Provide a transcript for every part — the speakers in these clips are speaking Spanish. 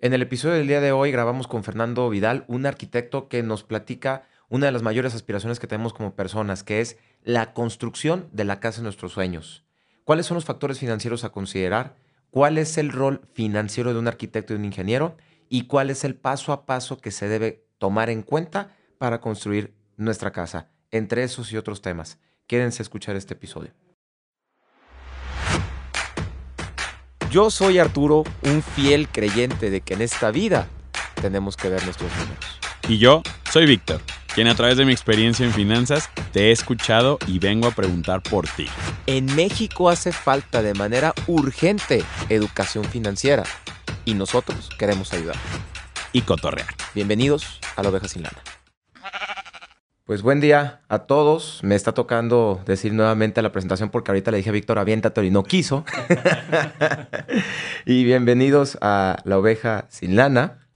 En el episodio del día de hoy grabamos con Fernando Vidal, un arquitecto que nos platica una de las mayores aspiraciones que tenemos como personas, que es la construcción de la casa de nuestros sueños. ¿Cuáles son los factores financieros a considerar? ¿Cuál es el rol financiero de un arquitecto y un ingeniero? ¿Y cuál es el paso a paso que se debe tomar en cuenta para construir nuestra casa? Entre esos y otros temas. Quédense escuchar este episodio. Yo soy Arturo, un fiel creyente de que en esta vida tenemos que ver nuestros números. Y yo soy Víctor, quien a través de mi experiencia en finanzas te he escuchado y vengo a preguntar por ti. En México hace falta de manera urgente educación financiera y nosotros queremos ayudar. Y cotorrear. Bienvenidos a la oveja sin lana. Pues buen día a todos. Me está tocando decir nuevamente la presentación porque ahorita le dije a Víctor aviéntate y no quiso. y bienvenidos a La Oveja Sin Lana.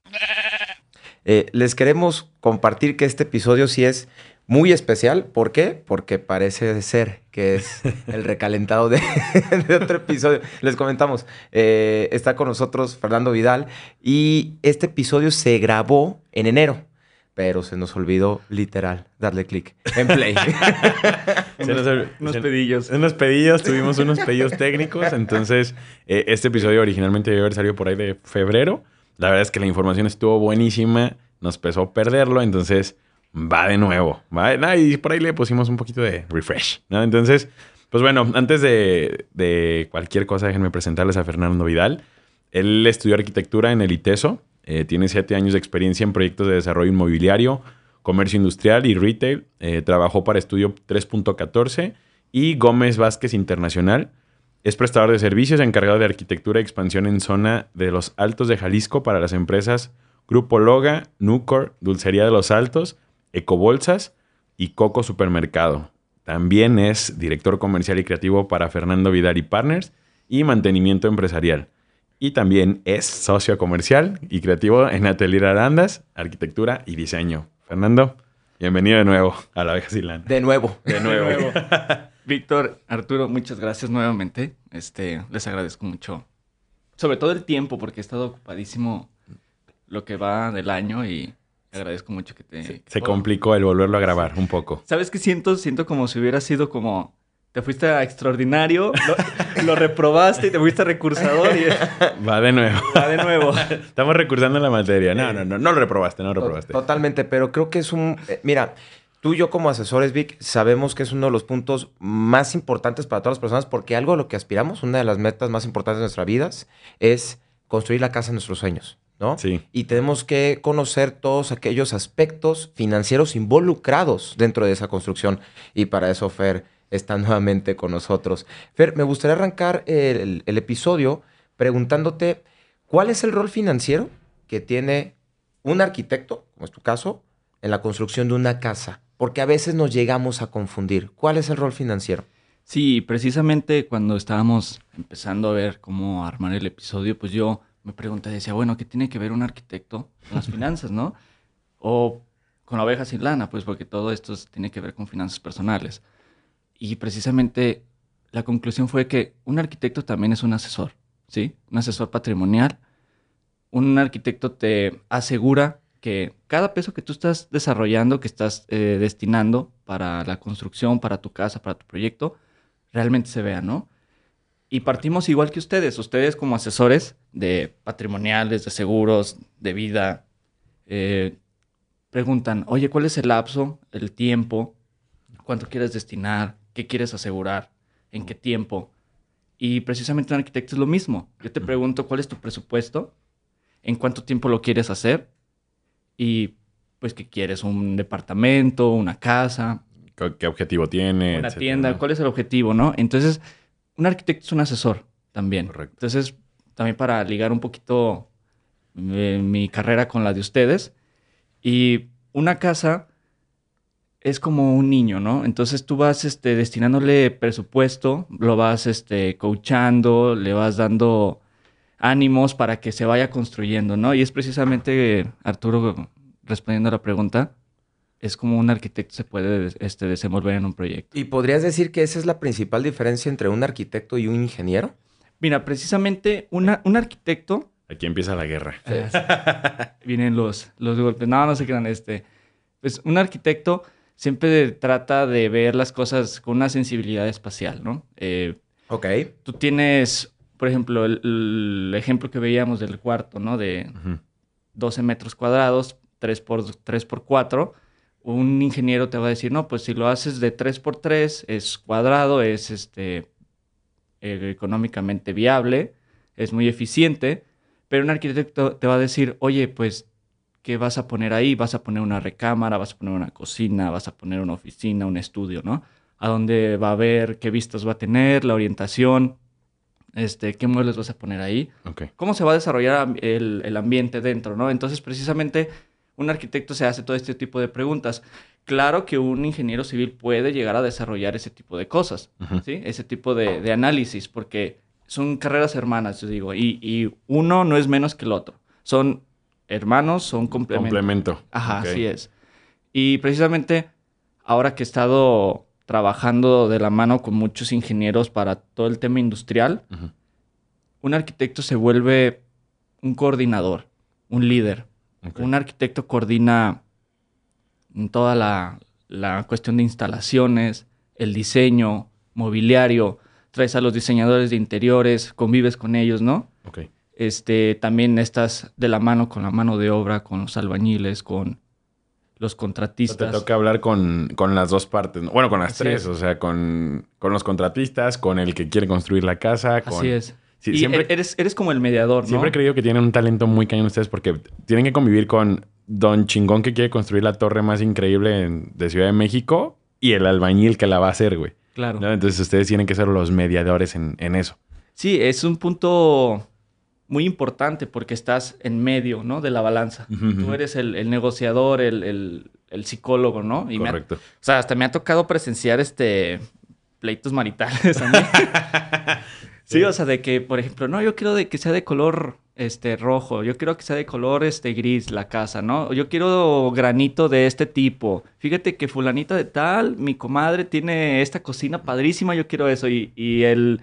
Eh, les queremos compartir que este episodio sí es muy especial. ¿Por qué? Porque parece ser que es el recalentado de, otro episodio. Les comentamos, eh, está con nosotros Fernando Vidal y este episodio se grabó en enero pero se nos olvidó literal darle clic en play. unos, pedillos. Unos pedillos, tuvimos unos pedillos técnicos, entonces eh, este episodio originalmente debió haber salido por ahí de febrero. La verdad es que la información estuvo buenísima, nos pesó perderlo, entonces va de nuevo. ¿va? y por ahí le pusimos un poquito de refresh. ¿no? Entonces, pues bueno, antes de, de cualquier cosa, déjenme presentarles a Fernando Vidal. Él estudió arquitectura en el ITESO, eh, tiene siete años de experiencia en proyectos de desarrollo inmobiliario, comercio industrial y retail. Eh, trabajó para Estudio 3.14 y Gómez Vázquez Internacional. Es prestador de servicios encargado de arquitectura y expansión en zona de los Altos de Jalisco para las empresas Grupo Loga, Nucor, Dulcería de los Altos, Ecobolsas y Coco Supermercado. También es director comercial y creativo para Fernando Vidal y Partners y mantenimiento empresarial y también es socio comercial y creativo en Atelier Arandas, Arquitectura y Diseño. Fernando, bienvenido de nuevo a la Abeja Silán. De nuevo. De nuevo. Víctor, Arturo, muchas gracias nuevamente. Este, les agradezco mucho. Sobre todo el tiempo, porque he estado ocupadísimo lo que va del año y agradezco mucho que te... Se complicó el volverlo a grabar un poco. ¿Sabes qué siento? Siento como si hubiera sido como te fuiste a extraordinario, lo, reprobaste y te fuiste a recursador y... Va de nuevo. Va de nuevo. Estamos recursando la materia. No, no, no, no lo reprobaste, no lo reprobaste. Totalmente, pero creo que es un... Eh, mira, tú y yo como asesores, Vic, sabemos que es uno de los puntos más importantes para todas las personas porque algo a lo que aspiramos, una de las metas más importantes de nuestras vidas, es construir la casa de nuestros sueños. ¿no? Sí. Y tenemos que conocer todos aquellos aspectos financieros involucrados dentro de esa construcción. Y para eso, Fer, está nuevamente con nosotros. Fer, me gustaría arrancar el, episodio preguntándote cuál es el rol financiero que tiene un arquitecto, como es tu caso, en la construcción de una casa, porque a veces nos llegamos a confundir. ¿Cuál es el rol financiero? Sí, precisamente cuando estábamos empezando a ver cómo armar el episodio, pues yo me pregunté, decía, bueno, ¿qué tiene que ver un arquitecto con las finanzas, no? O con la oveja sin lana, pues porque todo esto tiene que ver con finanzas personales. Y precisamente la conclusión fue que un arquitecto también es un asesor, ¿sí? Un asesor patrimonial. Un arquitecto te asegura que cada peso que tú estás desarrollando, que estás eh, destinando para la construcción, para tu casa, para tu proyecto, realmente se vea, ¿no? Y partimos igual que ustedes, ustedes como asesores de patrimoniales, de seguros, de vida, eh, preguntan, oye, ¿cuál es el lapso, el tiempo, cuánto quieres destinar, qué quieres asegurar, en qué tiempo. Y precisamente un arquitecto es lo mismo. Yo te pregunto cuál es tu presupuesto, en cuánto tiempo lo quieres hacer y pues qué quieres, un departamento, una casa. ¿Qué objetivo tiene? Una tienda, ¿cuál es el objetivo, no? Entonces, un arquitecto es un asesor también. Correcto. Entonces, también para ligar un poquito eh, mi carrera con la de ustedes. Y una casa es como un niño, ¿no? Entonces tú vas este, destinándole presupuesto, lo vas este, coachando, le vas dando ánimos para que se vaya construyendo, ¿no? Y es precisamente, Arturo, respondiendo a la pregunta, es como un arquitecto se puede este, desenvolver en un proyecto. ¿Y podrías decir que esa es la principal diferencia entre un arquitecto y un ingeniero? Mira, precisamente un arquitecto Aquí empieza la guerra. Vienen los, los golpes. No, no se crean. Este, pues un arquitecto siempre trata de ver las cosas con una sensibilidad espacial, ¿no? Eh, ok. Tú tienes, por ejemplo, el, ejemplo que veíamos del cuarto, ¿no? De 12 metros cuadrados, 3 por, 3 por 4. Un ingeniero te va a decir, no, pues si lo haces de 3 por 3, es cuadrado, es este, eh, económicamente viable, es muy eficiente. Pero un arquitecto te va a decir, oye, pues ¿qué vas a poner ahí? Vas a poner una recámara, vas a poner una cocina, vas a poner una oficina, un estudio, ¿no? A dónde va a ver, qué vistas va a tener, la orientación, este, qué muebles vas a poner ahí, cómo se va a desarrollar el, ambiente dentro, ¿no? Entonces, precisamente, un arquitecto se hace todo este tipo de preguntas. Claro que un ingeniero civil puede llegar a desarrollar ese tipo de cosas, ¿sí? Ese tipo de, análisis, porque son carreras hermanas, yo digo, y, y uno no es menos que el otro. Son hermanos, son complemento. Complemento. Ajá, así es. Y precisamente ahora que he estado trabajando de la mano con muchos ingenieros para todo el tema industrial, un arquitecto se vuelve un coordinador, un líder. Un arquitecto coordina toda la, la, cuestión de instalaciones, el diseño, mobiliario, traes a los diseñadores de interiores, convives con ellos, ¿no? Ok. Este, también estás de la mano con la mano de obra, con los albañiles, con los contratistas. Te toca hablar con, las dos partes, bueno, con las tres, o sea, con, los contratistas, con el que quiere construir la casa. Así es. y siempre, eres, eres como el mediador, ¿no? Siempre he creído que tienen un talento muy cañón ustedes porque tienen que convivir con Don Chingón que quiere construir la torre más increíble de Ciudad de México y el albañil que la va a hacer, güey. Claro. Entonces ustedes tienen que ser los mediadores en, en eso. Sí, es un punto muy importante porque estás en medio, ¿no? De la balanza. Tú eres el, negociador, el, psicólogo, ¿no? Y Correcto. o sea, hasta me ha tocado presenciar este pleitos maritales a mí. sí, o sea, de que, por ejemplo, no, yo quiero de que sea de color este rojo, yo quiero que sea de color este gris la casa, ¿no? Yo quiero granito de este tipo. Fíjate que fulanita de tal, mi comadre tiene esta cocina padrísima, yo quiero eso y, y el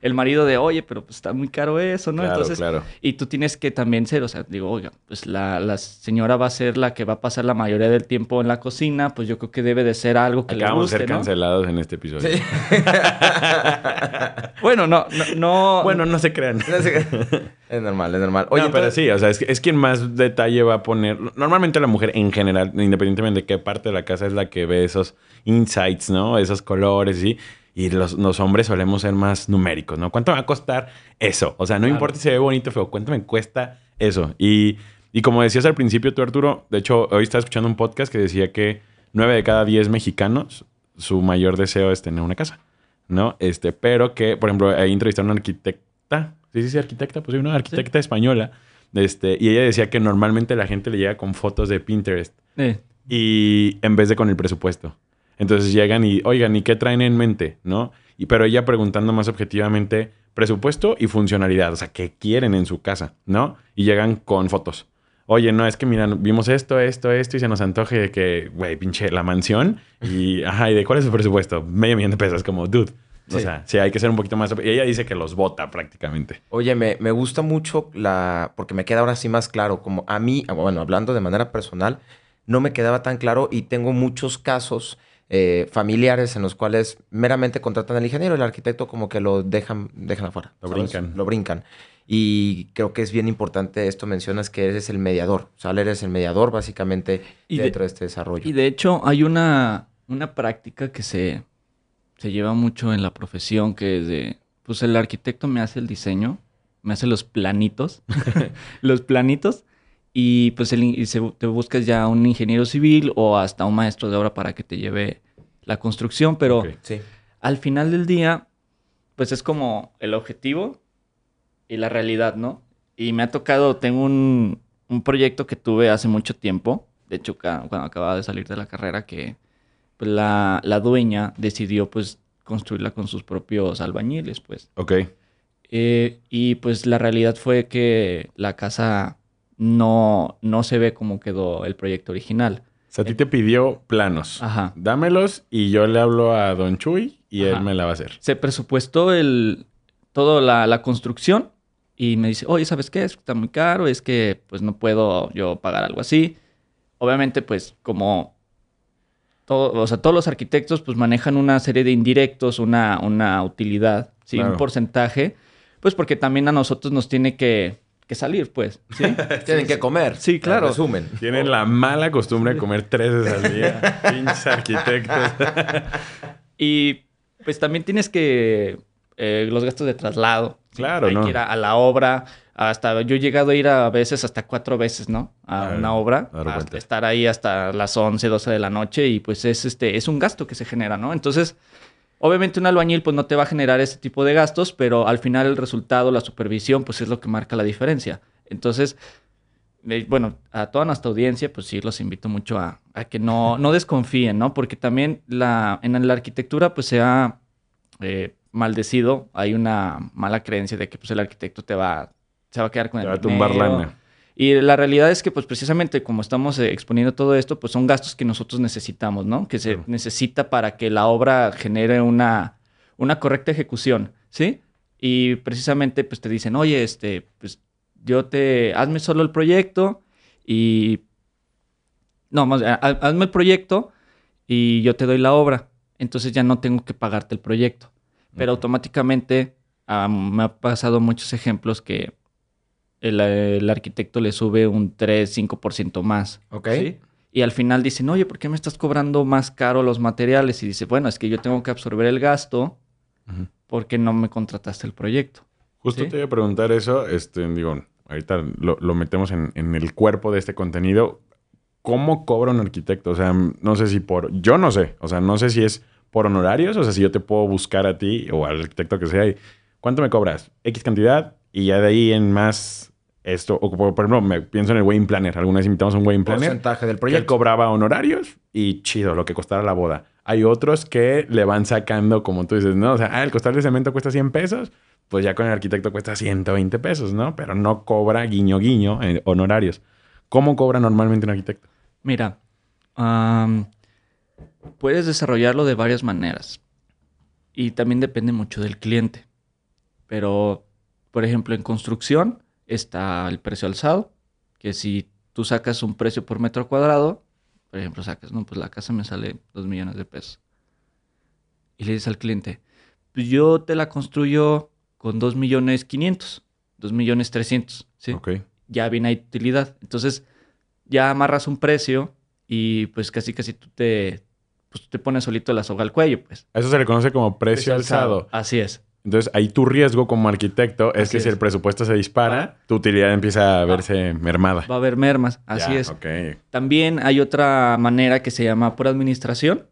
el marido de, oye, pero pues está muy caro eso, ¿no? Claro, Entonces, claro. y tú tienes que también ser, o sea, digo, oiga, pues la, la, señora va a ser la que va a pasar la mayoría del tiempo en la cocina, pues yo creo que debe de ser algo que le guste, de ser cancelados en este episodio. Sí. bueno, no, no, Bueno, no se crean. es normal, es normal. Oye, pero sí, o sea, es, es quien más detalle va a poner. Normalmente la mujer en general, independientemente de qué parte de la casa es la que ve esos insights, ¿no? Esos colores, ¿sí? Y los, hombres solemos ser más numéricos, ¿no? ¿Cuánto va a costar eso? O sea, no importa si se ve bonito o feo, ¿cuánto me cuesta eso? Y, como decías al principio tú, Arturo, de hecho, hoy estaba escuchando un podcast que decía que nueve de cada diez mexicanos, su mayor deseo es tener una casa, ¿no? Este, pero que, por ejemplo, ahí entrevistaron a una arquitecta, ¿sí, sí, sí, arquitecta? Pues sí, una arquitecta española, este, y ella decía que normalmente la gente le llega con fotos de Pinterest. Y en vez de con el presupuesto. Entonces llegan y, oigan, ¿y qué traen en mente? ¿No? Y, pero ella preguntando más objetivamente presupuesto y funcionalidad, o sea, ¿qué quieren en su casa? ¿No? Y llegan con fotos. Oye, no, es que mira, vimos esto, esto, esto y se nos antoje de que, güey, pinche la mansión y, ajá, ¿y de cuál es su presupuesto? Medio millón de pesos, como, dude. O sea, sí, hay que ser un poquito más... Y ella dice que los vota prácticamente. Oye, me, me gusta mucho la... Porque me queda ahora sí más claro. Como a mí, bueno, hablando de manera personal, no me quedaba tan claro y tengo muchos casos eh, familiares en los cuales meramente contratan al ingeniero, el arquitecto como que lo dejan, dejan afuera. Lo brincan. Lo brincan. Y creo que es bien importante esto, mencionas que eres el mediador, o sea, eres el mediador básicamente dentro de, este desarrollo. Y de hecho hay una, una práctica que se, se lleva mucho en la profesión, que es de, pues el arquitecto me hace el diseño, me hace los planitos, los planitos, y pues te buscas ya un ingeniero civil o hasta un maestro de obra para que te lleve la construcción, pero al final del día, pues es como el objetivo y la realidad, ¿no? Y me ha tocado, tengo un, proyecto que tuve hace mucho tiempo, de hecho cuando acababa de salir de la carrera, que pues, la, dueña decidió pues construirla con sus propios albañiles, pues. Ok. Eh, y pues la realidad fue que la casa no, no se ve como quedó el proyecto original. O sea, a ti te pidió planos. Ajá. Dámelos y yo le hablo a Don Chuy y él me la va a hacer. Se presupuestó el, toda la, construcción y me dice, oye, ¿sabes qué? Está muy caro, es que pues no puedo yo pagar algo así. Obviamente, pues como todo, o sea, todos los arquitectos pues manejan una serie de indirectos, una, una utilidad, ¿sí? un porcentaje, pues porque también a nosotros nos tiene que, que salir, pues. ¿sí? Tienen que comer. Sí, claro. Resumen. Tienen la mala costumbre de comer tres veces al día. Pinches arquitectos. y pues también tienes que. Eh, los gastos de traslado. Claro, Hay ¿no? que ir a, la obra. Hasta yo he llegado a ir a veces hasta cuatro veces, ¿no? A una obra. Hasta estar ahí hasta las 11, 12 de la noche y pues es este es un gasto que se genera, ¿no? Entonces, Obviamente un albañil pues no te va a generar ese tipo de gastos, pero al final el resultado, la supervisión, pues es lo que marca la diferencia. Entonces, eh, bueno, a toda nuestra audiencia, pues sí, los invito mucho a, que no, no desconfíen, ¿no? Porque también la, en la arquitectura pues se ha eh, maldecido, hay una mala creencia de que pues el arquitecto te va, se va a quedar con te el va a tumbar lana. Y la realidad es que, pues precisamente como estamos eh, exponiendo todo esto, pues son gastos que nosotros necesitamos, ¿no? Que se necesita para que la obra genere una, una correcta ejecución, ¿sí? Y precisamente, pues te dicen, oye, este, pues yo te, hazme solo el proyecto y... No, más, hazme el proyecto y yo te doy la obra. Entonces ya no tengo que pagarte el proyecto. Pero automáticamente me ha pasado muchos ejemplos que el, arquitecto le sube un 3, 5% más. Ok. Y al final dicen, oye, ¿por qué me estás cobrando más caro los materiales? Y dice, bueno, es que yo tengo que absorber el gasto porque no me contrataste el proyecto. Justo te iba a preguntar eso, este, digo, ahorita lo, metemos en, en, el cuerpo de este contenido. ¿Cómo cobra un arquitecto? O sea, no sé si por, yo no sé, o sea, no sé si es por honorarios, o sea, si yo te puedo buscar a ti o al arquitecto que sea y, ¿cuánto me cobras? X cantidad y ya de ahí en más esto, o por, ejemplo, me pienso en el wedding planner. Alguna vez invitamos a un wedding planner. Porcentaje del proyecto. Que cobraba honorarios y chido, lo que costara la boda. Hay otros que le van sacando, como tú dices, ¿no? O sea, ah, el costal de cemento cuesta 100 pesos, pues ya con el arquitecto cuesta 120 pesos, ¿no? Pero no cobra guiño guiño en honorarios. ¿Cómo cobra normalmente un arquitecto? Mira, puedes desarrollarlo de varias maneras. Y también depende mucho del cliente. Pero, por ejemplo, en construcción, está el precio alzado, que si tú sacas un precio por metro cuadrado, por ejemplo, sacas, no, pues la casa me sale 2 millones de pesos. Y le dices al cliente, pues yo te la construyo con 2 millones 500, 2 millones 300, ¿sí? Ok. Ya viene a utilidad. Entonces, ya amarras un precio y pues casi casi tú te, pues, te pones solito la soga al cuello, pues. Eso se le conoce como precio, alzado. Así es. Entonces, ahí tu riesgo como arquitecto es que si el presupuesto se dispara, tu utilidad empieza a verse mermada. Va a haber mermas, así es. También hay otra manera que se llama por administración,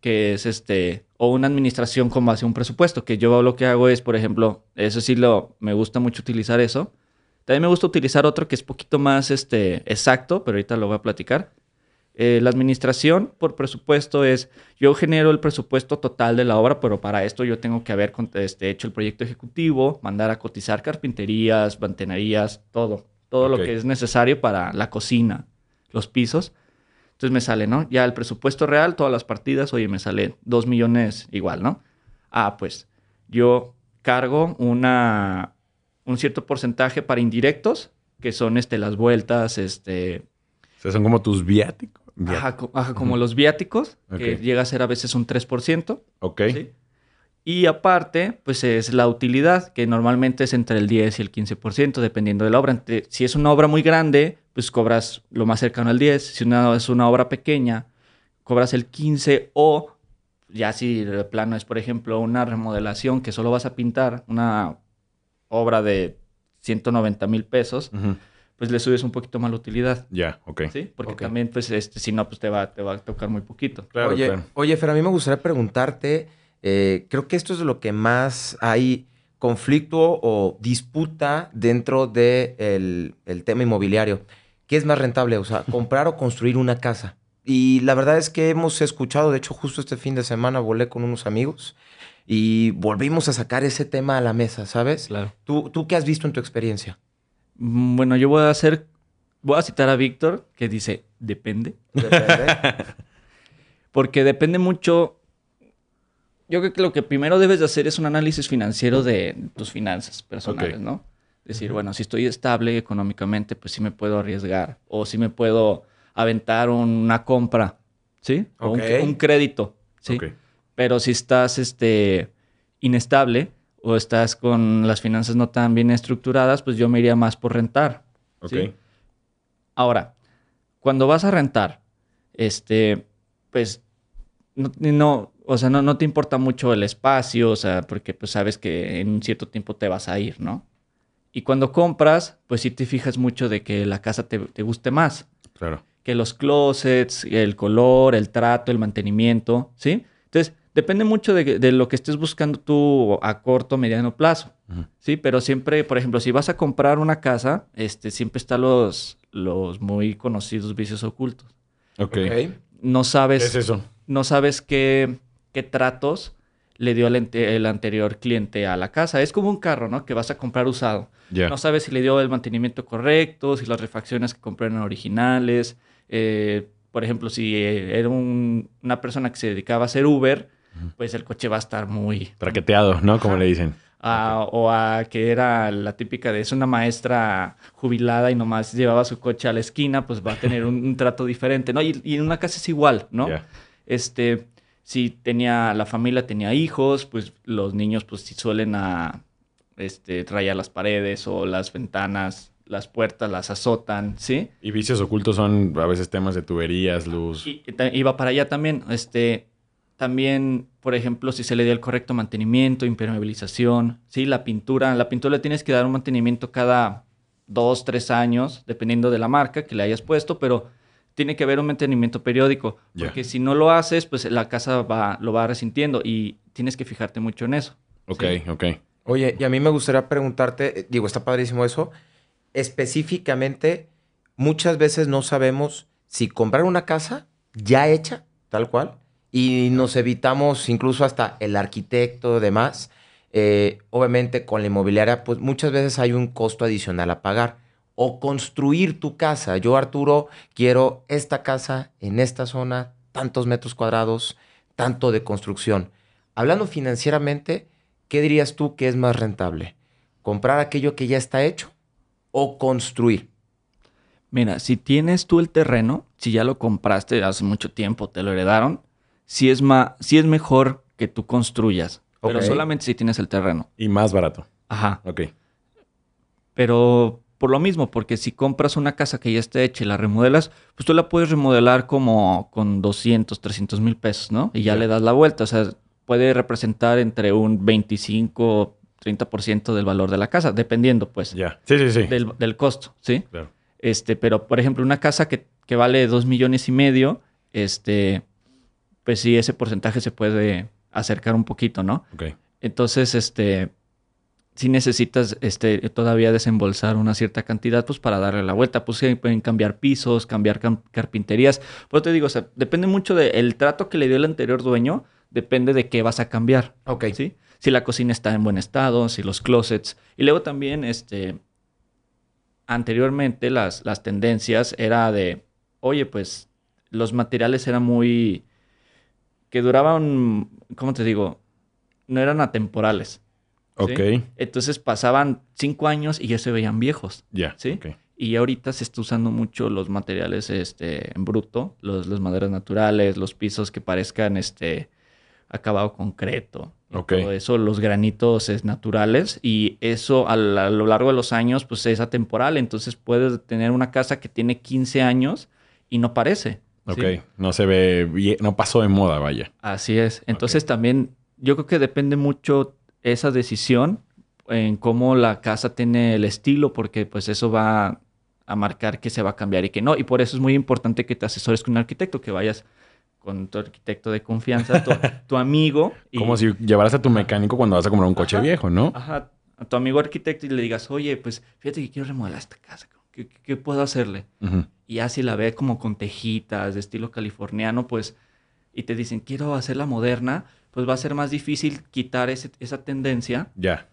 que es este, o una administración con base a un presupuesto, que yo lo que hago es, por ejemplo, eso sí lo, me gusta mucho utilizar eso. También me gusta utilizar otro que es poquito más este, exacto, pero ahorita lo voy a platicar, eh, la administración por presupuesto es, yo genero el presupuesto total de la obra, pero para esto yo tengo que haber este, hecho el proyecto ejecutivo, mandar a cotizar carpinterías, mantenerías, todo, todo lo que es necesario para la cocina, los pisos. Entonces me sale, ¿no? Ya el presupuesto real, todas las partidas, oye, me sale dos millones igual, ¿no? Ah, pues yo cargo una, un cierto porcentaje para indirectos, que son este, las vueltas, este... O sea, son como tus viáticos. Ajá, como los viáticos, que llega a ser a veces un 3%. Ok. Y aparte, pues es la utilidad, que normalmente es entre el 10 y el 15%, dependiendo de la obra. Si es una obra muy grande, pues cobras lo más cercano al 10. Si una, es una obra pequeña, cobras el 15 o ya si el plano es, por ejemplo, una remodelación que solo vas a pintar, una obra de 190 mil pesos, pues le subes un poquito más la utilidad. Ya, ok. Sí, porque también, pues, este, si no, pues te va, te va a tocar muy poquito. Claro, oye, oye, Fer, a mí me gustaría preguntarte, eh, creo que esto es lo que más hay conflicto o disputa dentro del de el tema inmobiliario. ¿Qué es más rentable? O sea, comprar o construir una casa. Y la verdad es que hemos escuchado, de hecho, justo este fin de semana volé con unos amigos y volvimos a sacar ese tema a la mesa, ¿sabes? Claro. ¿Tú, tú qué has visto en tu experiencia? Mm, bueno, yo voy a hacer, voy a citar a Víctor, que dice, depende. Porque depende mucho. Yo creo que lo que primero debes de hacer es un análisis financiero de tus finanzas personales, ¿no? Decir, bueno, si estoy estable económicamente, pues sí me puedo arriesgar o sí me puedo aventar una compra, ¿sí? O un, crédito, ¿sí? Pero si estás este, inestable o estás con las finanzas no tan bien estructuradas, pues yo me iría más por rentar. ¿sí? Ahora, cuando vas a rentar, este, pues no, o sea, no, no, te importa mucho el espacio, o sea, porque pues sabes que en un cierto tiempo te vas a ir, ¿no? Y cuando compras, pues sí te fijas mucho de que la casa te, te guste más. Claro. Que los closets, el color, el trato, el mantenimiento, ¿sí? Entonces, depende mucho de, de lo que estés buscando tú a corto, mediano plazo, ¿sí? Pero siempre, por ejemplo, si vas a comprar una casa, este, siempre están los, los muy conocidos vicios ocultos. Ok. No sabes... ¿Qué es eso? No sabes qué, qué tratos le dio el, anterior cliente a la casa. Es como un carro, ¿no? Que vas a comprar usado. No sabes si le dio el mantenimiento correcto, si las refacciones que compré eran originales. Eh, por ejemplo, si eh, era una persona que se dedicaba a hacer Uber, pues el coche va a estar muy... Traqueteado, ¿no? Como le dicen. O a que era la típica de es una maestra jubilada y nomás llevaba su coche a la esquina, pues va a tener un, trato diferente, ¿no? Y, en una casa es igual, ¿no? Este, si tenía, la familia tenía hijos, pues los niños pues si suelen a, este, rayar las paredes o las ventanas, las puertas las azotan, ¿sí? Y vicios ocultos son a veces temas de tuberías, luz. Y, iba para allá también, este, también, por ejemplo, si se le dio el correcto mantenimiento, impermeabilización, ¿sí? La pintura, la pintura le tienes que dar un mantenimiento cada dos, tres años, dependiendo de la marca que le hayas puesto, pero tiene que haber un mantenimiento periódico, porque si no lo haces, pues la casa va, lo va resintiendo y tienes que fijarte mucho en eso. Ok, ok. Oye, y a mí me gustaría preguntarte, eh, digo, está padrísimo eso, específicamente, muchas veces no sabemos si comprar una casa ya hecha, tal cual, y nos evitamos incluso hasta el arquitecto, demás. Eh, obviamente con la inmobiliaria, pues muchas veces hay un costo adicional a pagar o construir tu casa. Yo, Arturo, quiero esta casa en esta zona, tantos metros cuadrados, tanto de construcción. Hablando financieramente, ¿qué dirías tú que es más rentable? ¿Comprar aquello que ya está hecho o construir? Mira, si tienes tú el terreno, si ya lo compraste hace mucho tiempo, te lo heredaron, si es, si es mejor que tú construyas, pero solamente si tienes el terreno. Y más barato. Ajá. Ok. Pero por lo mismo, porque si compras una casa que ya está hecha y la remodelas, pues tú la puedes remodelar como con 200, 300 mil pesos, ¿no? Y ya le das la vuelta. O sea, puede representar entre un 25, 30% del valor de la casa, dependiendo, pues. Ya. Sí, sí, sí. Del, costo, ¿sí? Claro. Este, pero, por ejemplo, una casa que, que vale 2 millones y medio, este, pues sí, ese porcentaje se puede acercar un poquito, ¿no? Ok. Entonces, este, si necesitas este, todavía desembolsar una cierta cantidad, pues para darle la vuelta. Pues sí, pueden cambiar pisos, cambiar carpinterías. Pues te digo, o sea, depende mucho del trato que le dio el anterior dueño, depende de qué vas a cambiar. Ok. ¿sí? Si la cocina está en buen estado, si los closets. Y luego también, este, anteriormente las, las tendencias era de, oye, pues los materiales eran muy, que duraban, ¿cómo te digo? No eran atemporales. Ok. Entonces pasaban cinco años y ya se veían viejos. Ya. ¿Sí? Y ahorita se está usando mucho los materiales este, en bruto, los, las maderas naturales, los pisos que parezcan este, acabado concreto. Okay. Todo eso, los granitos es naturales y eso a, lo largo de los años pues es atemporal. Entonces puedes tener una casa que tiene 15 años y no parece. Ok, no se ve bien, no pasó de moda, vaya. Así es. Entonces también yo creo que depende mucho esa decisión en cómo la casa tiene el estilo, porque pues eso va a marcar que se va a cambiar y que no. Y por eso es muy importante que te asesores con un arquitecto, que vayas con tu arquitecto de confianza, tu, amigo. Como si llevaras a tu mecánico cuando vas a comprar un coche viejo, ¿no? Ajá, a tu amigo arquitecto y le digas, oye, pues fíjate que quiero remodelar esta casa, ¿qué, puedo hacerle? Y así la ve como con tejitas de estilo californiano, pues, y te dicen, quiero hacerla moderna, pues va a ser más difícil quitar esa tendencia. Ya.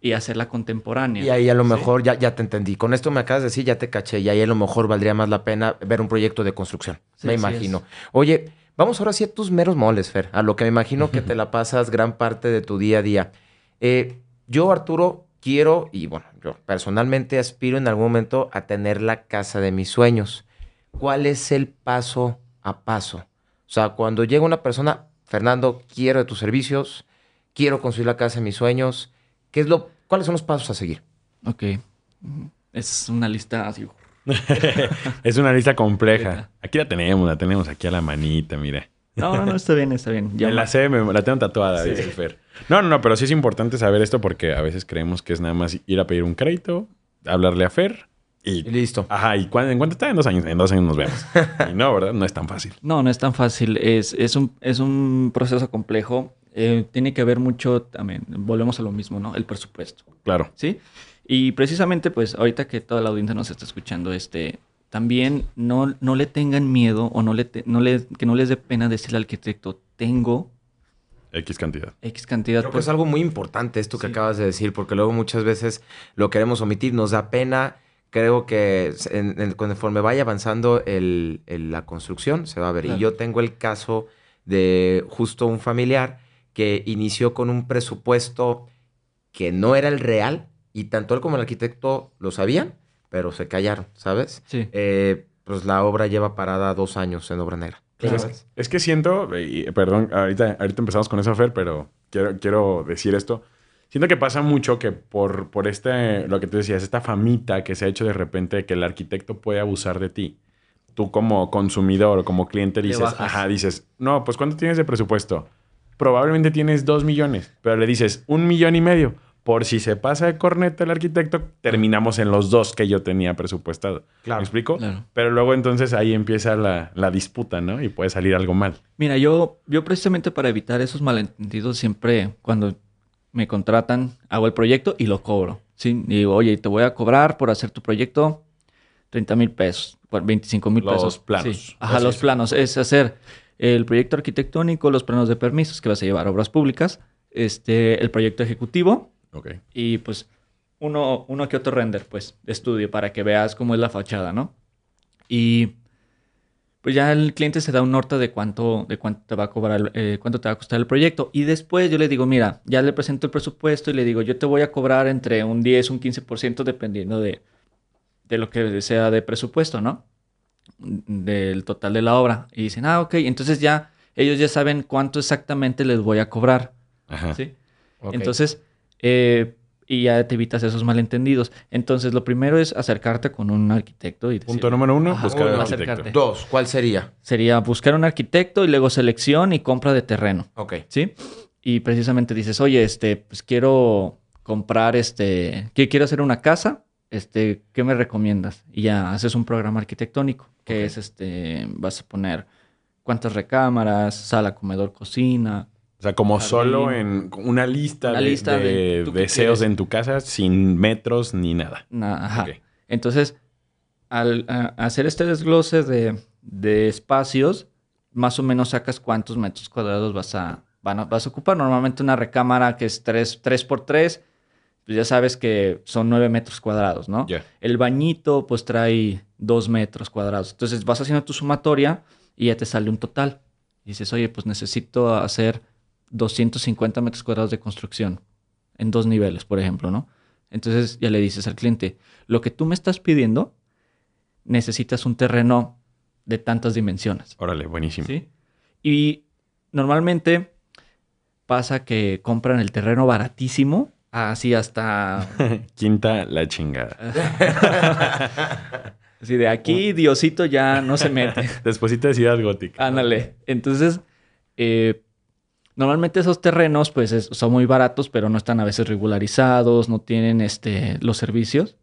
Y hacerla contemporánea. Y ahí a lo mejor ya, ya te entendí. Con esto me acabas de decir, ya te caché. Y ahí a lo mejor valdría más la pena ver un proyecto de construcción. me imagino. Oye, vamos ahora sí a tus meros moles, Fer. A lo que me imagino que te la pasas gran parte de tu día a día. Eh, yo, Arturo, quiero, y bueno, yo personalmente aspiro en algún momento a tener la casa de mis sueños. ¿Cuál es el paso a paso? O sea, cuando llega una persona, Fernando, quiero de tus servicios, quiero construir la casa de mis sueños, ¿qué es lo, ¿cuáles son los pasos a seguir? Ok. Es una lista así. es una lista compleja. Aquí la tenemos, la tenemos aquí a la manita, mire. No, no, no, está bien, está bien. Ya la sé, la tengo tatuada, dice Fer. No, no, no, pero sí es importante saber esto porque a veces creemos que es nada más ir a pedir un crédito, hablarle a Fer y, listo. Ajá, ¿y cuándo, en cuánto está? En dos años. En dos años nos vemos. y no, ¿verdad? No es tan fácil. No, no es tan fácil. Es, es, un, es un proceso complejo. Eh, tiene que ver mucho también, volvemos a lo mismo, ¿no? El presupuesto. Claro. ¿Sí? Y precisamente, pues, ahorita que toda la audiencia nos está escuchando, este, también no, no le tengan miedo o no le, no le, que no les dé pena decirle al arquitecto, tengo X cantidad. X cantidad. Creo que es algo muy importante esto que acabas de decir, porque luego muchas veces lo queremos omitir, nos da pena. Creo que conforme vaya avanzando el, la construcción, se va a ver. Y yo tengo el caso de justo un familiar que inició con un presupuesto que no era el real, y tanto él como el arquitecto lo sabían, pero se callaron, ¿sabes? Sí. Eh, pues la obra lleva parada dos años en obra negra. es, que siento, perdón, ahorita, ahorita empezamos con eso, Fer, pero quiero, quiero decir esto. Siento que pasa mucho que por, por este, lo que tú decías, esta famita que se ha hecho de repente que el arquitecto puede abusar de ti. Tú como consumidor o como cliente dices, ajá, dices, no, pues ¿cuánto tienes de presupuesto? Probablemente tienes dos millones, pero le dices un millón y medio por si se pasa de corneta el arquitecto, terminamos en los dos que yo tenía presupuestado. Claro. ¿Me explico? Pero luego entonces ahí empieza la, disputa, ¿no? Y puede salir algo mal. Mira, yo, yo precisamente para evitar esos malentendidos, siempre cuando me contratan, hago el proyecto y lo cobro. ¿sí? Y digo, oye, te voy a cobrar por hacer tu proyecto 30 mil pesos, 25 mil pesos. Los planos. Ajá, los planos. Es hacer el proyecto arquitectónico, los planos de permisos que vas a llevar obras públicas, este, el proyecto ejecutivo y pues uno, uno que otro render, pues, de estudio para que veas cómo es la fachada, ¿no? Y pues ya el cliente se da un norte de cuánto, de cuánto te va a cobrar, eh, cuánto te va a costar el proyecto. Y después yo le digo, mira, ya le presento el presupuesto y le digo, yo te voy a cobrar entre un 10, un 15% dependiendo de, de lo que sea de presupuesto, ¿no? Del total de la obra. Y dicen, ah, ok, entonces ya ellos ya saben cuánto exactamente les voy a cobrar. Ajá. ¿Sí? Entonces, eh, y ya te evitas esos malentendidos. Entonces, lo primero es acercarte con un arquitecto. Y Punto número uno, buscar un arquitecto. Dos, ¿cuál sería? Sería buscar un arquitecto y luego selección y compra de terreno. Ok. ¿Sí? Y precisamente dices, oye, este, pues quiero comprar, este, quiero hacer una casa, este, ¿qué me recomiendas? Y ya haces un programa arquitectónico, que es, este, vas a poner cuántas recámaras, sala, comedor, cocina, o sea, como solo en una lista, de, deseos en tu casa sin metros ni nada. ajá. Entonces, al hacer este desglose de, espacios, más o menos sacas cuántos metros cuadrados vas a, vas a ocupar. Normalmente una recámara que es 3, 3 por 3, pues ya sabes que son 9 metros cuadrados, ¿no? El bañito pues trae 2 metros cuadrados. Entonces vas haciendo tu sumatoria y ya te sale un total. Y dices, oye, pues necesito hacer 250 metros cuadrados de construcción en dos niveles, por ejemplo, ¿no? Entonces ya le dices al cliente, lo que tú me estás pidiendo, necesitas un terreno de tantas dimensiones. Órale, buenísimo. ¿Sí? Y normalmente pasa que compran el terreno baratísimo, así hasta... Quinta la chingada. así de aquí Diosito ya no se mete. Despuésito de Ciudad Gótica. Ándale. Entonces, eh, Normalmente esos terrenos pues son muy baratos, pero no están a veces regularizados, no tienen este, los servicios,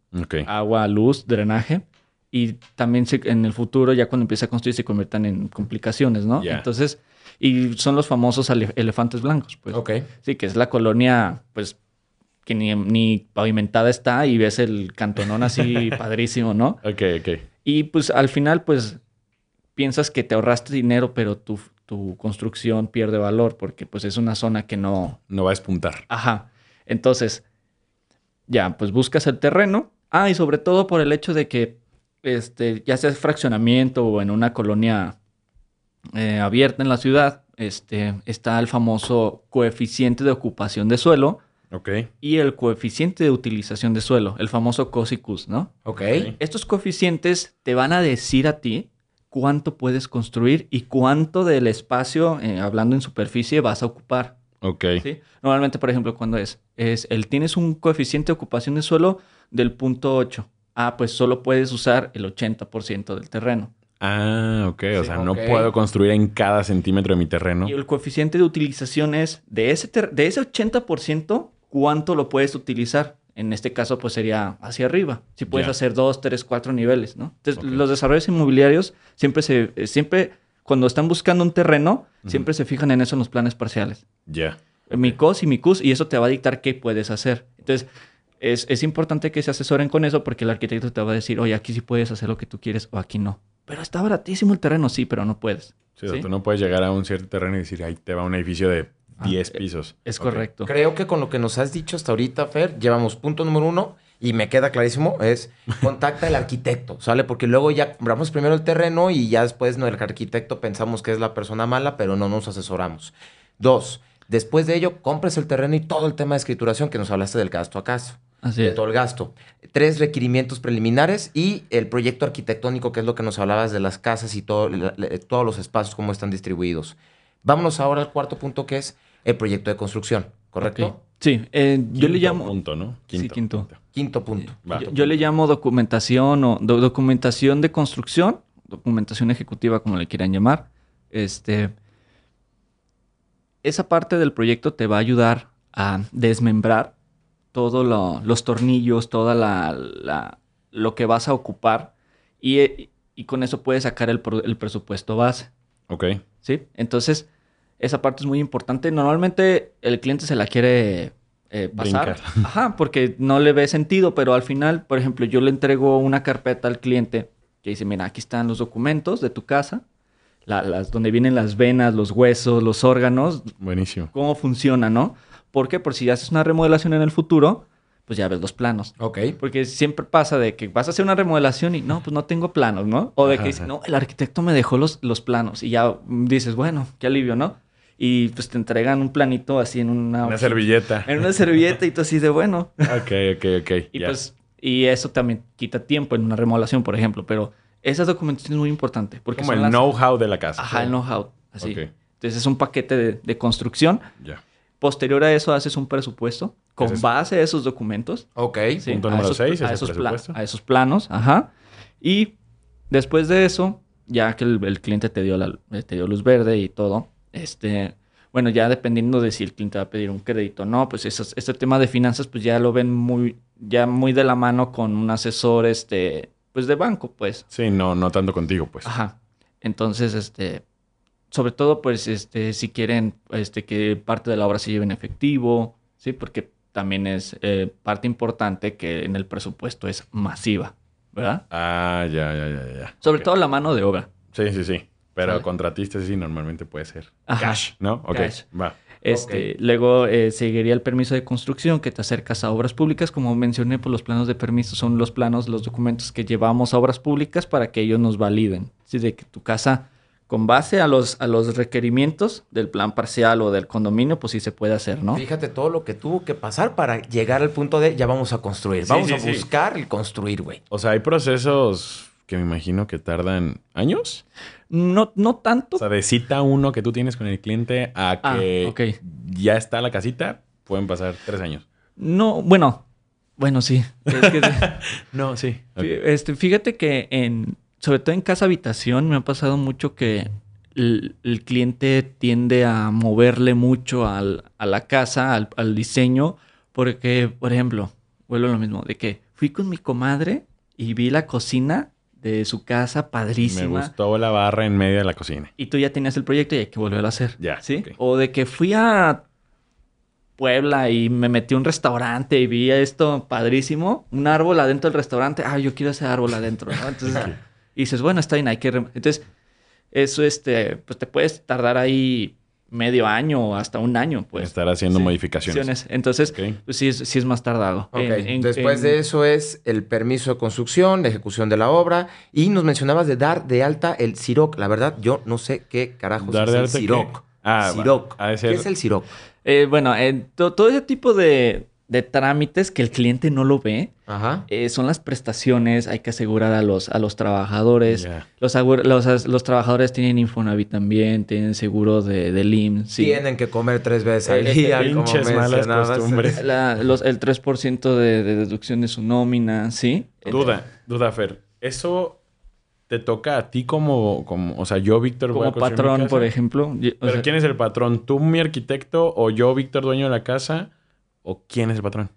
agua, luz, drenaje. Y también en el futuro, ya cuando empieza a construir, se conviertan en complicaciones, ¿no? Entonces, y son los famosos elefantes blancos, pues. Sí, que es la colonia, pues, que ni, ni pavimentada está y ves el cantonón así padrísimo, ¿no? Ok, ok. Y pues al final, pues, piensas que te ahorraste dinero, pero tu, tu construcción pierde valor porque pues es una zona que no... No va a espuntar. Ajá. Entonces, ya, pues buscas el terreno. Ah, y sobre todo por el hecho de que, este, ya sea fraccionamiento o en una colonia eh, abierta en la ciudad, este, está el famoso coeficiente de ocupación de suelo, Ok. y el coeficiente de utilización de suelo, el famoso COS y CUS, ¿no? Ok. Estos coeficientes te van a decir a ti cuánto puedes construir y cuánto del espacio, eh, hablando en superficie, vas a ocupar. Ok. ¿sí? Normalmente, por ejemplo, cuando es, es el tienes un coeficiente de ocupación de suelo del punto 8. Ah, pues solo puedes usar el 80% del terreno. Ah, ok. O Sí, sea, no puedo construir en cada centímetro de mi terreno. Y el coeficiente de utilización es de ese, de ese 80%, ¿cuánto lo puedes utilizar? En este caso, pues sería hacia arriba. Si puedes hacer dos, tres, cuatro niveles, ¿no? Entonces, los desarrollos inmobiliarios siempre se, eh, siempre, cuando están buscando un terreno, siempre se fijan en eso en los planes parciales. Ya. Mi COS y mi CUS, y eso te va a dictar qué puedes hacer. Entonces, es, es importante que se asesoren con eso porque el arquitecto te va a decir, oye, aquí sí puedes hacer lo que tú quieres o aquí no. Pero está baratísimo el terreno, sí, pero no puedes. Sí, o tú no puedes llegar a un cierto terreno y decir, ahí te va un edificio de 10 eh, pisos. Es correcto. Creo que con lo que nos has dicho hasta ahorita, Fer, llevamos punto número uno y me queda clarísimo, es contacta al arquitecto, ¿sale? Porque luego ya compramos primero el terreno y ya después no, el arquitecto pensamos que es la persona mala, pero no nos asesoramos. Dos, después de ello, compres el terreno y todo el tema de escrituración que nos hablaste del gasto a caso. Así de es. todo el gasto. Tres requerimientos preliminares y el proyecto arquitectónico, que es lo que nos hablabas de las casas y todo, la- todos los espacios, cómo están distribuidos. Vámonos ahora al cuarto punto, que es el proyecto de construcción, ¿correcto? Sí, eh, yo le Quinto llamo... Punto, ¿no? Sí, quinto. Quinto punto. Va. Yo, yo le llamo documentación o do- documentación de construcción, documentación ejecutiva, como le quieran llamar. Este, esa parte del proyecto te va a ayudar a desmembrar todos los tornillos, toda la, la- lo que vas a ocupar y, eh, y con eso puedes sacar el, el presupuesto base. Ok. ¿sí? Entonces, esa parte es muy importante. Normalmente el cliente se la quiere eh, pasar. Brincar. Ajá, porque no le ve sentido, pero al final, por ejemplo, yo le entrego una carpeta al cliente que dice, mira, aquí están los documentos de tu casa, la- las, donde vienen las venas, los huesos, los órganos, Buenísimo. cómo funciona, ¿no? ¿Por qué? Por si haces una remodelación en el futuro, pues ya ves los planos. Ok. Porque siempre pasa de que vas a hacer una remodelación y no, pues no tengo planos, ¿no? O de que dices, no, el arquitecto me dejó los, los planos y ya dices, bueno, qué alivio, ¿no? Y pues te entregan un planito así en una... Una servilleta. En una servilleta y tú así de bueno. Ok, ok, ok. Y pues, y eso también quita tiempo en una remodelación, por ejemplo, pero esa documentación es muy importante porque Como el las- know-how de la casa. Ajá, el know-how, así. Entonces es un paquete de, de construcción. Ya. Posterior a eso haces un presupuesto con es- base a esos documentos. Ok. Sí, Punto a número esos- seis a es el esos, a esos planos, ajá. Y después de eso, ya que el, el cliente te dio, la, te dio luz verde y todo, este, bueno, ya dependiendo de si el cliente va a pedir un crédito o no, pues esos- este tema de finanzas, pues ya lo ven muy, ya muy de la mano con un asesor, este, pues de banco, pues. Sí, no, no tanto contigo, pues. Ajá. Entonces, este, sobre todo, pues, este, si quieren, este, que parte de la obra se lleve en efectivo, sí, porque también es eh, parte importante que en el presupuesto es masiva, ¿verdad? Ah, ya, ya, ya, ya. Sobre todo la mano de obra. Sí, sí, sí. Pero ¿Sale? contratistas sí normalmente puede ser. Ajá. Cash, ¿no? Ok, Cash. va. Este, Luego eh, seguiría el permiso de construcción, que te acercas a obras públicas. Como mencioné, pues los planos de permiso son los planos, los documentos que llevamos a obras públicas para que ellos nos validen. Así de que tu casa, con base a los, a los requerimientos del plan parcial o del condominio, pues sí se puede hacer, ¿no? Fíjate todo lo que tuvo que pasar para llegar al punto de ya vamos a construir. Sí, vamos sí, a sí. buscar el construir, güey. O sea, hay procesos que me imagino que tardan años. No, no tanto. O sea, de cita uno que tú tienes con el cliente a Ah, que ya está la casita, pueden pasar tres años. No, bueno, bueno, sí. Es que- No, sí. Este, fíjate que en, sobre todo en casa habitación, me ha pasado mucho que el, el cliente tiende a moverle mucho al- a la casa, al, al diseño, porque, por ejemplo, vuelvo a lo mismo, de que fui con mi comadre y vi la cocina de su casa Me padrísima. gustó la barra en medio de la cocina. Y tú ya tenías el proyecto y hay que volverlo a hacer. Ya, ¿Sí? O de que fui a Puebla y me metí a un restaurante y vi esto padrísimo, un árbol adentro del restaurante. Ah, yo quiero ese árbol adentro, ¿no? Entonces, y dices, bueno, está bien, hay que... rem-". Entonces, eso, este, pues te puedes tardar ahí medio año o hasta un año, pues. estar haciendo Sí, modificaciones. Entonces, pues sí es, sí es más tardado. Ok, En- en- después en- de eso es el permiso de construcción, la ejecución de la obra y nos mencionabas de dar de alta el CIROC. La verdad, yo no sé qué carajos ¿Dar es de el? CIROC. Ah. CIROC. Ser- ¿Qué es el CIROC? Eh, bueno, todo ese tipo de, de trámites que el cliente no lo ve. Eh, son las prestaciones, hay que asegurar a los, a los trabajadores. Los, los, trabajadores tienen Infonavit también, tienen seguro de, de IMSS. Tienen que comer tres veces al eh, día. Pinches malas costumbres. el 3% de, de, deducción de su nómina, ¿sí? Duda, duda, Fer. Eso te toca a ti como, como o sea, yo, Víctor, como patrón, por ejemplo. ¿Pero quién es el patrón? ¿Tú, mi arquitecto, o yo, Víctor, dueño de la casa? ¿O quién es el patrón?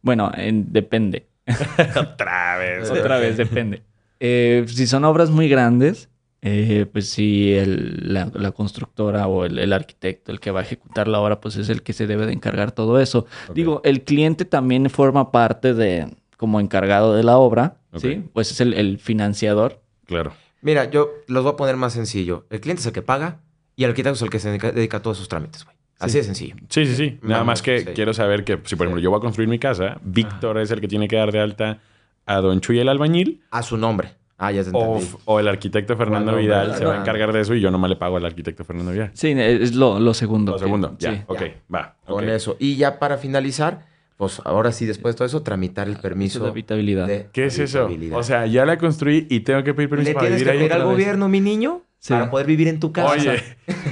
Bueno, depende. Otra vez. Otra vez, depende. Eh, si son obras muy grandes, eh, pues sí, la, constructora o el, arquitecto, el que va a ejecutar la obra, pues es el que se debe de encargar todo eso. Digo, el cliente también forma parte de, como encargado de la obra, ¿sí? Pues es el, financiador. Claro. Mira, yo los voy a poner más sencillo. El cliente es el que paga y el arquitecto es el que se dedica, a todos esos trámites, güey. Así de sencillo. Sí, sí, sí. Nada más que quiero saber que si, por ejemplo, yo voy a construir mi casa, Víctor es el que tiene que dar de alta a Don Chuy el albañil. A su nombre. Ah, ya o, o, el arquitecto Fernando Vidal se va a encargar de eso y yo nomás le pago al arquitecto Fernando Vidal. Sí, es lo, segundo. Lo segundo, ya. Ok, va. Con eso. Y ya para finalizar, pues ahora sí, después de todo eso, tramitar el permiso de habitabilidad. ¿Qué es eso? O sea, ya la construí y tengo que pedir permiso ¿Le para tienes que pedir al gobierno, mi niño? Para poder vivir en tu casa. Oye,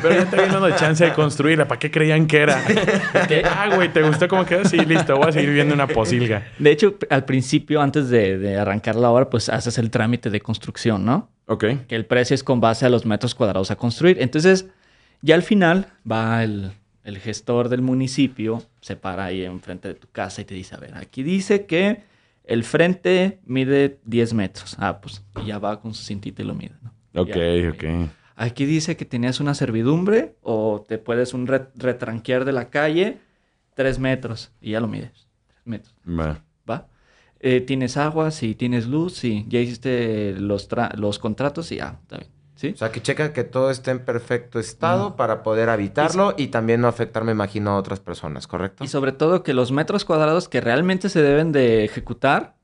pero ya te dando chance de construirla. ¿Para qué creían que era? ah, güey, ¿te gustó cómo quedó? Sí, listo. Voy a seguir viviendo una posilga. De hecho, al principio, antes de, arrancar la obra, pues haces el trámite de construcción, ¿no? Ok. Que el precio es con base a los metros cuadrados a construir. Entonces, ya al final va el, el gestor del municipio, se para ahí enfrente de tu casa y te dice, a ver, aquí dice que el frente mide 10 metros. Ah, pues y ya va con su cintita y lo mide, ¿no? Ok, ok. Aquí dice que tenías una servidumbre o te puedes un retranquear de la calle tres metros y ya lo mides. Tres metros. Va. ¿Va? Eh, tienes agua, sí. Tienes luz, sí. Ya hiciste los, los contratos y ya, está bien. ¿Sí? O sea, que checa que todo esté en perfecto estado para poder habitarlo y, también no afectar, me imagino, a otras personas, ¿correcto? Y sobre todo que los metros cuadrados que realmente se deben de ejecutar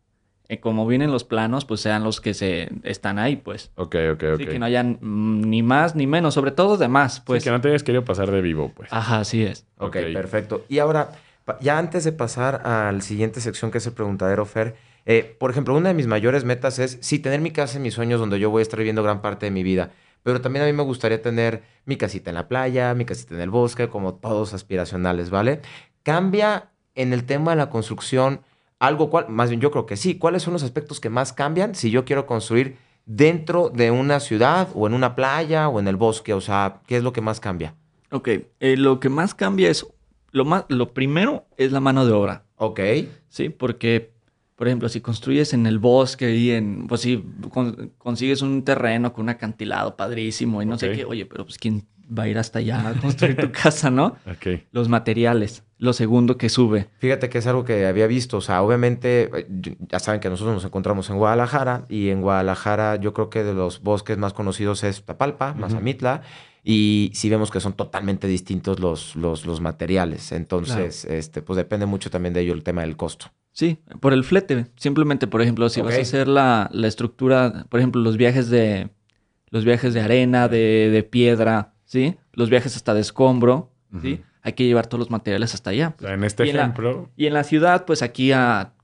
como vienen los planos, pues sean los que se están ahí, pues. Ok, ok, ok. que no hayan mm, ni más ni menos, sobre todo de más, pues. que no te hayas querido pasar de vivo, pues. Ajá, así es. Ok, okay. perfecto. Y ahora, ya antes de pasar a la siguiente sección que es el preguntadero, Fer, eh, por ejemplo, una de mis mayores metas es, sí, tener mi casa en mis sueños donde yo voy a estar viviendo gran parte de mi vida. Pero también a mí me gustaría tener mi casita en la playa, mi casita en el bosque, como todos aspiracionales, ¿vale? Cambia en el tema de la construcción algo cual, más bien yo creo que sí. ¿Cuáles son los aspectos que más cambian si yo quiero construir dentro de una ciudad o en una playa o en el bosque? O sea, ¿qué es lo que más cambia? Ok, eh, lo que más cambia es, lo, más, lo primero es la mano de obra. Ok. Sí, porque, por ejemplo, si construyes en el bosque y en, pues si consigues un terreno con un acantilado padrísimo y no sé qué, oye, pero pues quién va a ir hasta allá a construir tu casa, ¿no? Ok. Los materiales, lo segundo que sube. Fíjate que es algo que había visto, o sea, obviamente, eh, ya saben que nosotros nos encontramos en Guadalajara y en Guadalajara yo creo que de los bosques más conocidos es Tapalpa, Mazamitla, y sí vemos que son totalmente distintos los, los, los materiales, entonces, este, pues depende mucho también de ello el tema del costo. Sí, por el flete. Simplemente, por ejemplo, si vas a hacer la, la, estructura, por ejemplo, los viajes de los viajes de arena, de, de piedra, ¿sí? Los viajes hasta de escombro, ¿sí? Hay que llevar todos los materiales hasta allá. Pues. en este ejemplo. y en la ciudad, pues aquí a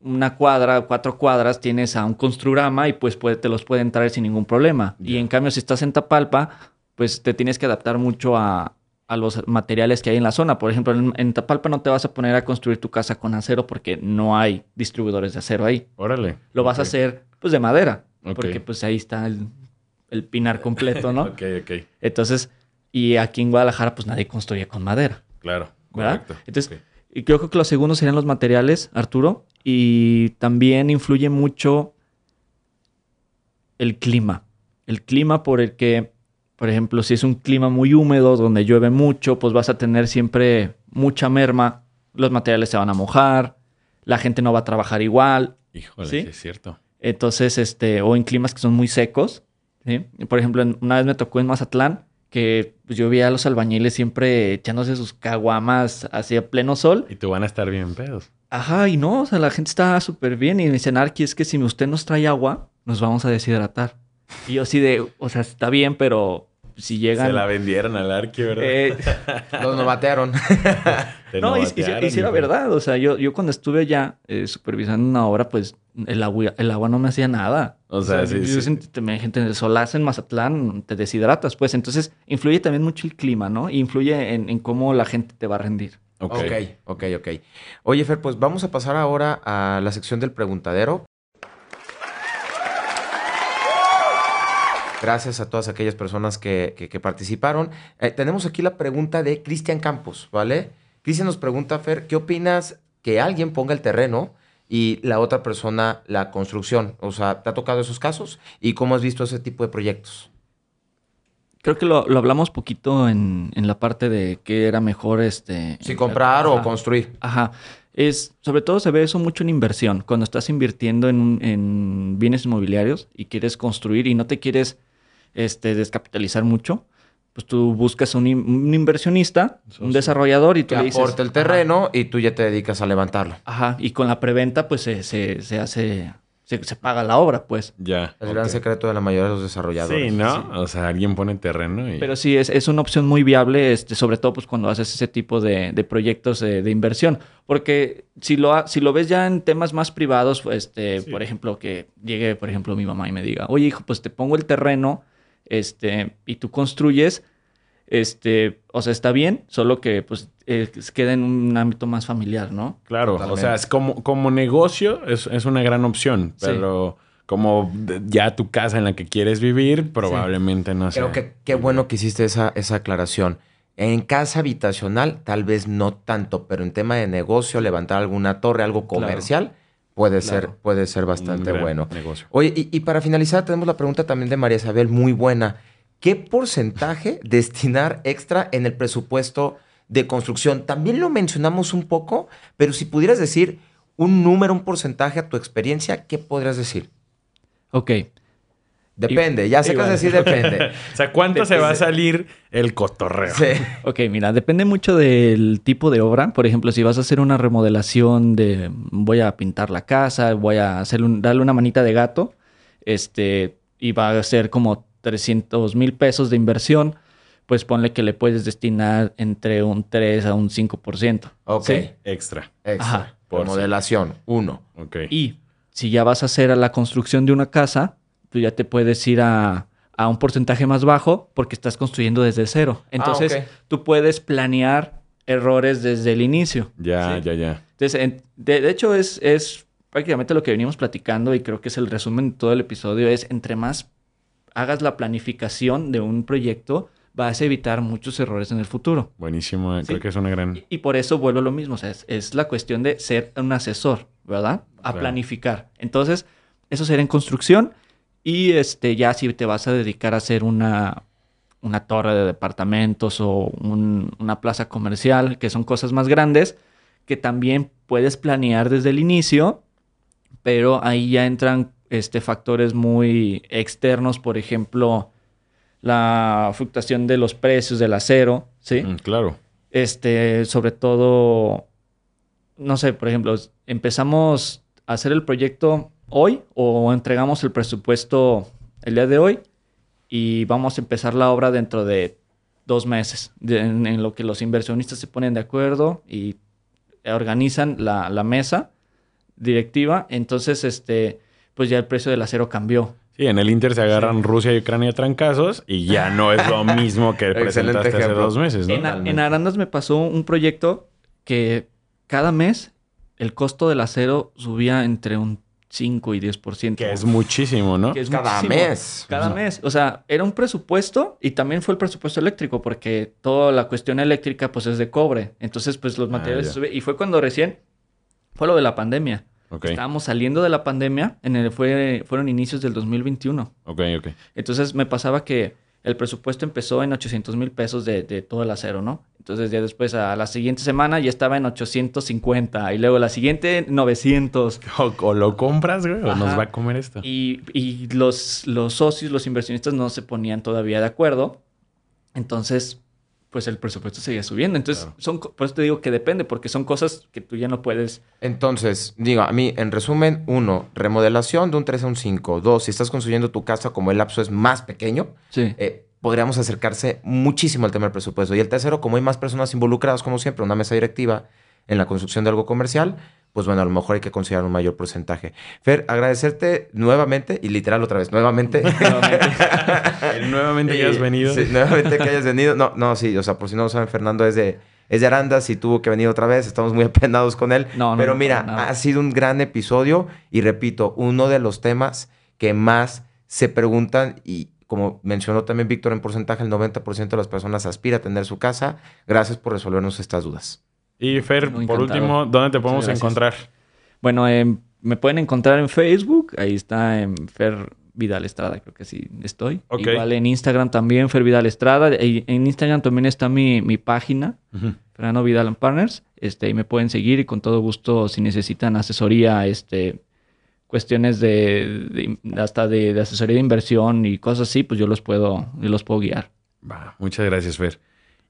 una cuadra, cuatro cuadras, tienes a un construrama y pues te los pueden traer sin ningún problema. Y en cambio, si estás en Tapalpa, pues te tienes que adaptar mucho a, los materiales que hay en la zona. Por ejemplo, en, Tapalpa no te vas a poner a construir tu casa con acero porque no hay distribuidores de acero ahí. Órale. Lo vas a hacer pues de madera. Porque pues ahí está el, el pinar completo, ¿no? ok, ok. Entonces, y aquí en Guadalajara, pues nadie construye con madera. Claro, ¿verdad? Entonces, y creo que los segundos serían los materiales, Arturo, y también influye mucho el clima. El clima por el que, por ejemplo, si es un clima muy húmedo, donde llueve mucho, pues vas a tener siempre mucha merma, los materiales se van a mojar, la gente no va a trabajar igual. Híjole, ¿sí? es cierto. Entonces, este, o en climas que son muy secos, por ejemplo, una vez me tocó en Mazatlán que pues, yo vi a los albañiles siempre echándose sus caguamas hacia pleno sol. Y tú van a estar bien pedos. Ajá, y no, o sea, la gente está súper bien. Y me dicen, Arki, es que si usted nos trae agua, nos vamos a deshidratar. Y yo así de, o sea, está bien, pero si llegan... Se la vendieron al arqui, ¿verdad? Eh, los novatearon. no, y, y, si era verdad. O sea, yo, yo cuando estuve allá eh, supervisando una obra, pues el agua, el agua no me hacía nada. O sea, sí, yo sí. gente en el solazo en Mazatlán, te deshidratas, pues. Entonces, influye también mucho el clima, ¿no? influye en, en cómo la gente te va a rendir. Ok, ok, ok. Oye, Fer, pues vamos a pasar ahora a la sección del preguntadero. Gracias a todas aquellas personas que, participaron. Eh, tenemos aquí la pregunta de Cristian Campos, ¿vale? Cristian nos pregunta, Fer, ¿qué opinas que alguien ponga el terreno y la otra persona la construcción? O sea, ¿te ha tocado esos casos? ¿Y cómo has visto ese tipo de proyectos? Creo que lo, hablamos poquito en, la parte de qué era mejor este. Si comprar o construir. Ajá. Es, sobre todo se ve eso mucho en inversión. Cuando estás invirtiendo en, en bienes inmobiliarios y quieres construir y no te quieres este, descapitalizar mucho, pues tú buscas un, un inversionista, un desarrollador y tú que le dices... el terreno y tú ya te dedicas a levantarlo. Ajá, y con la preventa pues se, se, hace... Se, paga la obra, pues. Ya. Es el gran secreto de la mayoría de los desarrolladores. Sí, ¿no? O sea, alguien pone terreno y... Pero sí, es, es, una opción muy viable, este, sobre todo pues cuando haces ese tipo de, de proyectos de, inversión. Porque si lo, si lo ves ya en temas más privados, pues, este, por ejemplo, que llegue, por ejemplo, mi mamá y me diga, oye, hijo, pues te pongo el terreno este, y tú construyes, este, o sea, está bien, solo que pues eh, queda en un ámbito más familiar, ¿no? Claro, o sea, es como, como negocio es, una gran opción, pero como ya tu casa en la que quieres vivir, probablemente no sea. Creo que qué bueno que hiciste esa, esa aclaración. En casa habitacional, tal vez no tanto, pero en tema de negocio, levantar alguna torre, algo comercial, puede, ser, puede ser bastante bueno. Negocio. Oye, y, para finalizar, tenemos la pregunta también de María Isabel, muy buena. ¿Qué porcentaje destinar extra en el presupuesto de construcción? También lo mencionamos un poco, pero si pudieras decir un número, un porcentaje a tu experiencia, ¿qué podrías decir? Ok. Depende, ya sé que decir depende. o sea, ¿cuánto se va a salir el cotorreo? Sí. Ok, mira, depende mucho del tipo de obra. Por ejemplo, si vas a hacer una remodelación de voy a pintar la casa, voy a hacer darle una manita de gato, este, y va a ser como 300 mil pesos de inversión, pues ponle que le puedes destinar entre un 3 a un 5%. Ok. Extra. Extra. Remodelación, uno. Ok. Y si ya vas a hacer la construcción de una casa, tú ya te puedes ir a, un porcentaje más bajo porque estás construyendo desde cero. Ah, Entonces, tú puedes planear errores desde el inicio. Ya, ya, ya. Entonces, de, hecho, es, es prácticamente lo que venimos platicando y creo que es el resumen de todo el episodio, es entre más hagas la planificación de un proyecto, vas a evitar muchos errores en el futuro. Buenísimo, creo que es una gran... Y, por eso vuelvo a lo mismo, o sea, es, la cuestión de ser un asesor, ¿verdad? A planificar. Entonces, eso será en construcción y este, ya si te vas a dedicar a hacer una, una torre de departamentos o una plaza comercial, que son cosas más grandes, que también puedes planear desde el inicio, pero ahí ya entran este, factores muy externos, por ejemplo, la fluctuación de los precios del acero, ¿sí? Mm, claro. Este, sobre todo, no sé, por ejemplo, empezamos a hacer el proyecto hoy o entregamos el presupuesto el día de hoy y vamos a empezar la obra dentro de dos meses, en, lo que los inversionistas se ponen de acuerdo y organizan la, mesa directiva. Entonces, este, pues ya el precio del acero cambió. Sí, en el Inter se agarran Rusia y Ucrania trancazos y ya no es lo mismo que presentaste hace dos meses, ¿no? En, en Arandas me pasó un proyecto que cada mes el costo del acero subía entre un 5 y 10%. Que es muchísimo, ¿no? cada mes. Cada mes. O sea, era un presupuesto y también fue el presupuesto eléctrico porque toda la cuestión eléctrica pues es de cobre. Entonces pues los ah, materiales. Y fue cuando recién fue lo de la pandemia. Estábamos saliendo de la pandemia, en el, fue, fueron inicios del 2021. Ok, ok. Entonces me pasaba que el presupuesto empezó en 800 mil pesos de, de, todo el acero, ¿no? Entonces ya después a la siguiente semana ya estaba en 850 y luego la siguiente 900. O, lo compras, güey, o nos va a comer esto. Y, y los, los socios, los inversionistas no se ponían todavía de acuerdo. Entonces pues el presupuesto seguía subiendo. Entonces, son, por eso te digo que depende, porque son cosas que tú ya no puedes. Entonces, digo, a mí, en resumen, uno, remodelación de un 3 a un 5. Dos, si estás construyendo tu casa como el lapso es más pequeño, sí. Eh, podríamos acercarse muchísimo al tema del presupuesto. Y el tercero, como hay más personas involucradas, como siempre, una mesa directiva en la construcción de algo comercial, pues bueno, a lo mejor hay que considerar un mayor porcentaje. Fer, agradecerte nuevamente, y literal otra vez, nuevamente. nuevamente. nuevamente que hayas venido. Sí, nuevamente que hayas venido. No, no, sí, o sea, por si no lo saben, Fernando es de, es de Arandas y tuvo que venir otra vez. Estamos muy apenados con él. No, no, Pero mira, ha sido un gran episodio y repito, uno de los temas que más se preguntan y como mencionó también Víctor en porcentaje, el 90% de las personas aspira a tener su casa. Gracias por resolvernos estas dudas. Y Fer, por último, ¿dónde te podemos encontrar? Bueno, em, me pueden encontrar en Facebook, ahí está en Fer Vidal Estrada, creo que sí estoy. Igual en Instagram también, Fer Vidal Estrada. En Instagram también está mi, mi página, Fernando Vidal Partners. Este, ahí me pueden seguir y con todo gusto, si necesitan asesoría, este, cuestiones de, hasta de, asesoría de inversión y cosas así, pues yo los puedo, yo los puedo guiar. muchas gracias, Fer.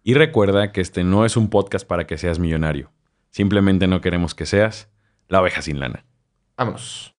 Y recuerda que este no es un podcast para que seas millonario. Simplemente no queremos que seas la oveja sin lana. Vámonos.